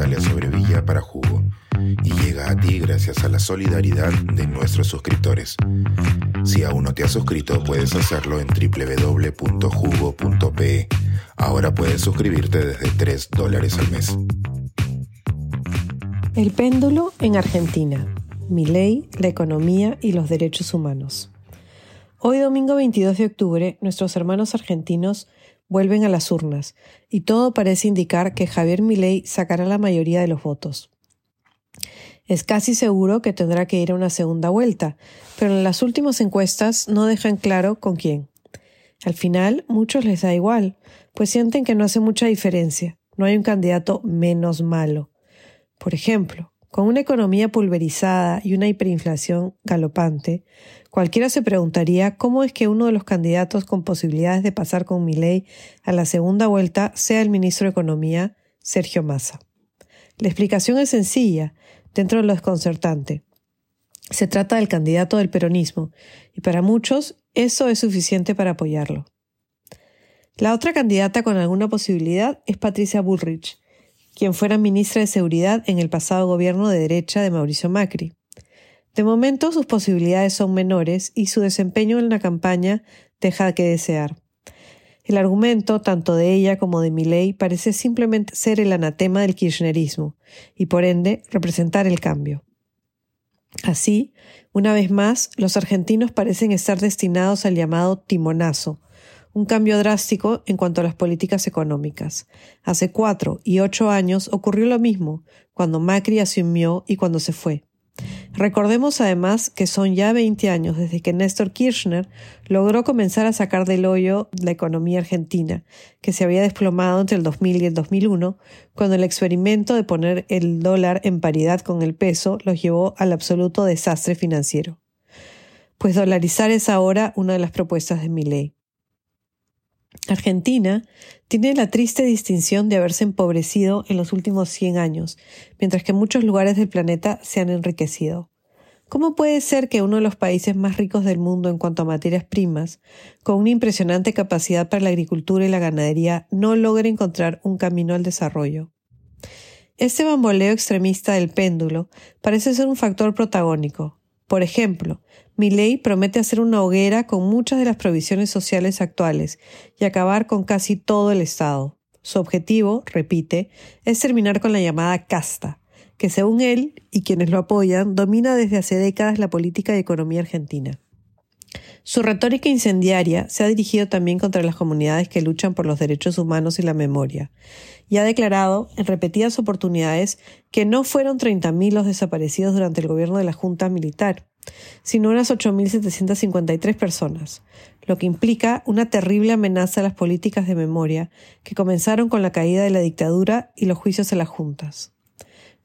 Natalia Sobrevilla para Jugo y llega a ti gracias a la solidaridad de nuestros suscriptores. Si aún no te has suscrito, puedes hacerlo en www.jugo.pe. Ahora puedes suscribirte desde 3 dólares al mes. El péndulo en Argentina. Mi ley, la economía y los derechos humanos. Hoy domingo 22 de octubre, nuestros hermanos argentinos vuelven a las urnas y todo parece indicar que Javier Milei sacará la mayoría de los votos. Es casi seguro que tendrá que ir a una segunda vuelta, pero en las últimas encuestas no dejan claro con quién. Al final, muchos les da igual, pues sienten que no hace mucha diferencia, no hay un candidato menos malo. Por ejemplo, con una economía pulverizada y una hiperinflación galopante, cualquiera se preguntaría cómo es que uno de los candidatos con posibilidades de pasar con mi ley a la segunda vuelta sea el ministro de Economía, Sergio Massa. La explicación es sencilla, dentro de lo desconcertante. Se trata del candidato del peronismo, y para muchos eso es suficiente para apoyarlo. La otra candidata con alguna posibilidad es Patricia Bullrich, quien fuera ministra de Seguridad en el pasado gobierno de derecha de Mauricio Macri. De momento sus posibilidades son menores y su desempeño en la campaña deja que desear. El argumento, tanto de ella como de Milley, parece simplemente ser el anatema del kirchnerismo y, por ende, representar el cambio. Así, una vez más, los argentinos parecen estar destinados al llamado timonazo, un cambio drástico en cuanto a las políticas económicas. Hace cuatro y ocho años ocurrió lo mismo, cuando Macri asumió y cuando se fue. Recordemos además que son ya 20 años desde que Néstor Kirchner logró comenzar a sacar del hoyo la economía argentina, que se había desplomado entre el 2000 y el 2001, cuando el experimento de poner el dólar en paridad con el peso los llevó al absoluto desastre financiero. Pues dolarizar es ahora una de las propuestas de mi ley. Argentina tiene la triste distinción de haberse empobrecido en los últimos 100 años, mientras que muchos lugares del planeta se han enriquecido. ¿Cómo puede ser que uno de los países más ricos del mundo en cuanto a materias primas, con una impresionante capacidad para la agricultura y la ganadería, no logre encontrar un camino al desarrollo? Este bamboleo extremista del péndulo parece ser un factor protagónico, por ejemplo, mi ley promete hacer una hoguera con muchas de las provisiones sociales actuales y acabar con casi todo el Estado. Su objetivo, repite, es terminar con la llamada casta, que según él y quienes lo apoyan, domina desde hace décadas la política y economía argentina. Su retórica incendiaria se ha dirigido también contra las comunidades que luchan por los derechos humanos y la memoria, y ha declarado en repetidas oportunidades que no fueron 30.000 los desaparecidos durante el gobierno de la Junta Militar, sino unas 8.753 personas, lo que implica una terrible amenaza a las políticas de memoria que comenzaron con la caída de la dictadura y los juicios a las juntas.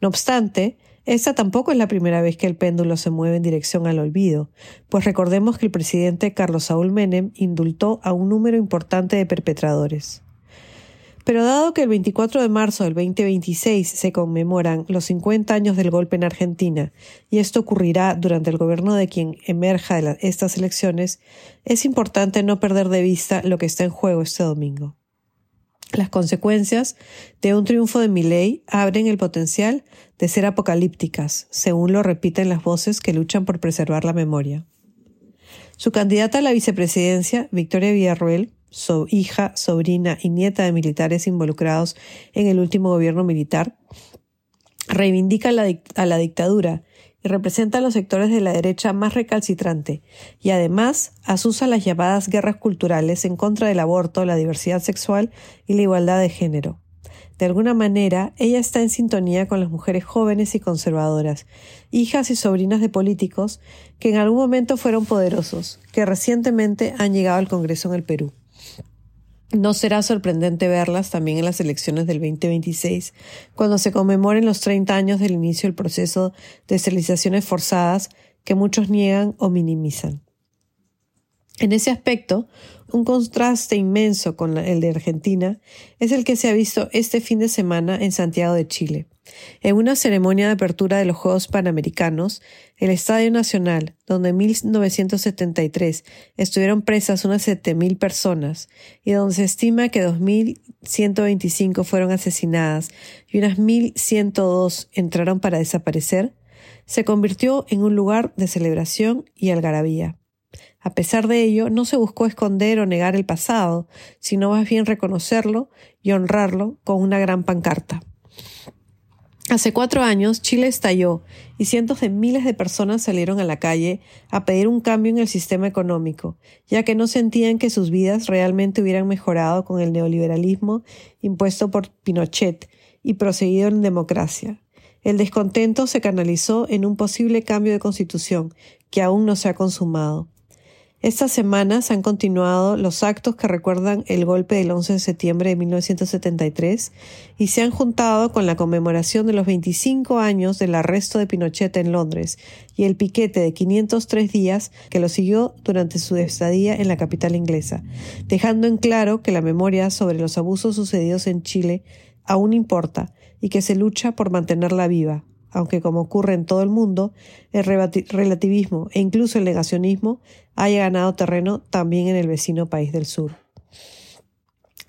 No obstante, esta tampoco es la primera vez que el péndulo se mueve en dirección al olvido, pues recordemos que el presidente Carlos Saúl Menem indultó a un número importante de perpetradores. Pero dado que el 24 de marzo del 2026 se conmemoran los 50 años del golpe en Argentina, y esto ocurrirá durante el gobierno de quien emerja de estas elecciones, es importante no perder de vista lo que está en juego este domingo. Las consecuencias de un triunfo de Milley abren el potencial de ser apocalípticas, según lo repiten las voces que luchan por preservar la memoria. Su candidata a la vicepresidencia, Victoria Villarruel, hija, sobrina y nieta de militares involucrados en el último gobierno militar, reivindica a la dictadura representa a los sectores de la derecha más recalcitrante, y además asusa las llamadas guerras culturales en contra del aborto, la diversidad sexual y la igualdad de género. De alguna manera, ella está en sintonía con las mujeres jóvenes y conservadoras, hijas y sobrinas de políticos que en algún momento fueron poderosos, que recientemente han llegado al Congreso en el Perú. No será sorprendente verlas también en las elecciones del 2026, cuando se conmemoren los 30 años del inicio del proceso de esterilizaciones forzadas que muchos niegan o minimizan. En ese aspecto, un contraste inmenso con el de Argentina es el que se ha visto este fin de semana en Santiago de Chile, En una ceremonia de apertura de los Juegos Panamericanos, el Estadio Nacional, donde en 1973 estuvieron presas unas 7.000 personas y donde se estima que 2.125 fueron asesinadas y unas 1.102 entraron para desaparecer, se convirtió en un lugar de celebración y algarabía. A pesar de ello, no se buscó esconder o negar el pasado, sino más bien reconocerlo y honrarlo con una gran pancarta. Hace cuatro años Chile estalló y cientos de miles de personas salieron a la calle a pedir un cambio en el sistema económico, ya que no sentían que sus vidas realmente hubieran mejorado con el neoliberalismo impuesto por Pinochet y proseguido en democracia. El descontento se canalizó en un posible cambio de constitución que aún no se ha consumado. Estas semanas han continuado los actos que recuerdan el golpe del 11 de septiembre de 1973 y se han juntado con la conmemoración de los 25 años del arresto de Pinochet en Londres y el piquete de 503 días que lo siguió durante su estadía en la capital inglesa, dejando en claro que la memoria sobre los abusos sucedidos en Chile aún importa y que se lucha por mantenerla viva, aunque como ocurre en todo el mundo, el relativismo e incluso el negacionismo haya ganado terreno también en el vecino país del sur.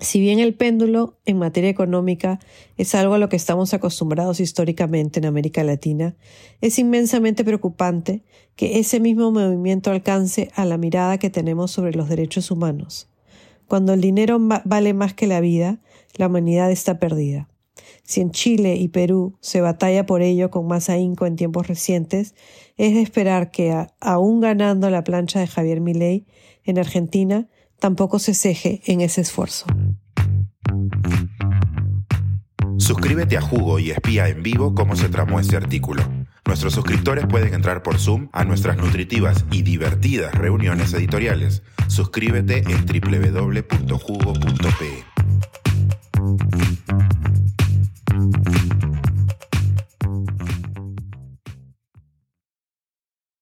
Si bien el péndulo en materia económica es algo a lo que estamos acostumbrados históricamente en América Latina, es inmensamente preocupante que ese mismo movimiento alcance a la mirada que tenemos sobre los derechos humanos. Cuando el dinero vale más que la vida, la humanidad está perdida. Si en Chile y Perú se batalla por ello con más ahínco en tiempos recientes, es de esperar que, aún ganando la plancha de Javier Milei, en Argentina tampoco se ceje en ese esfuerzo. Suscríbete a Jugo y espía en vivo cómo se tramó este artículo. Nuestros suscriptores pueden entrar por Zoom a nuestras nutritivas y divertidas reuniones editoriales. Suscríbete en www.jugo.pe.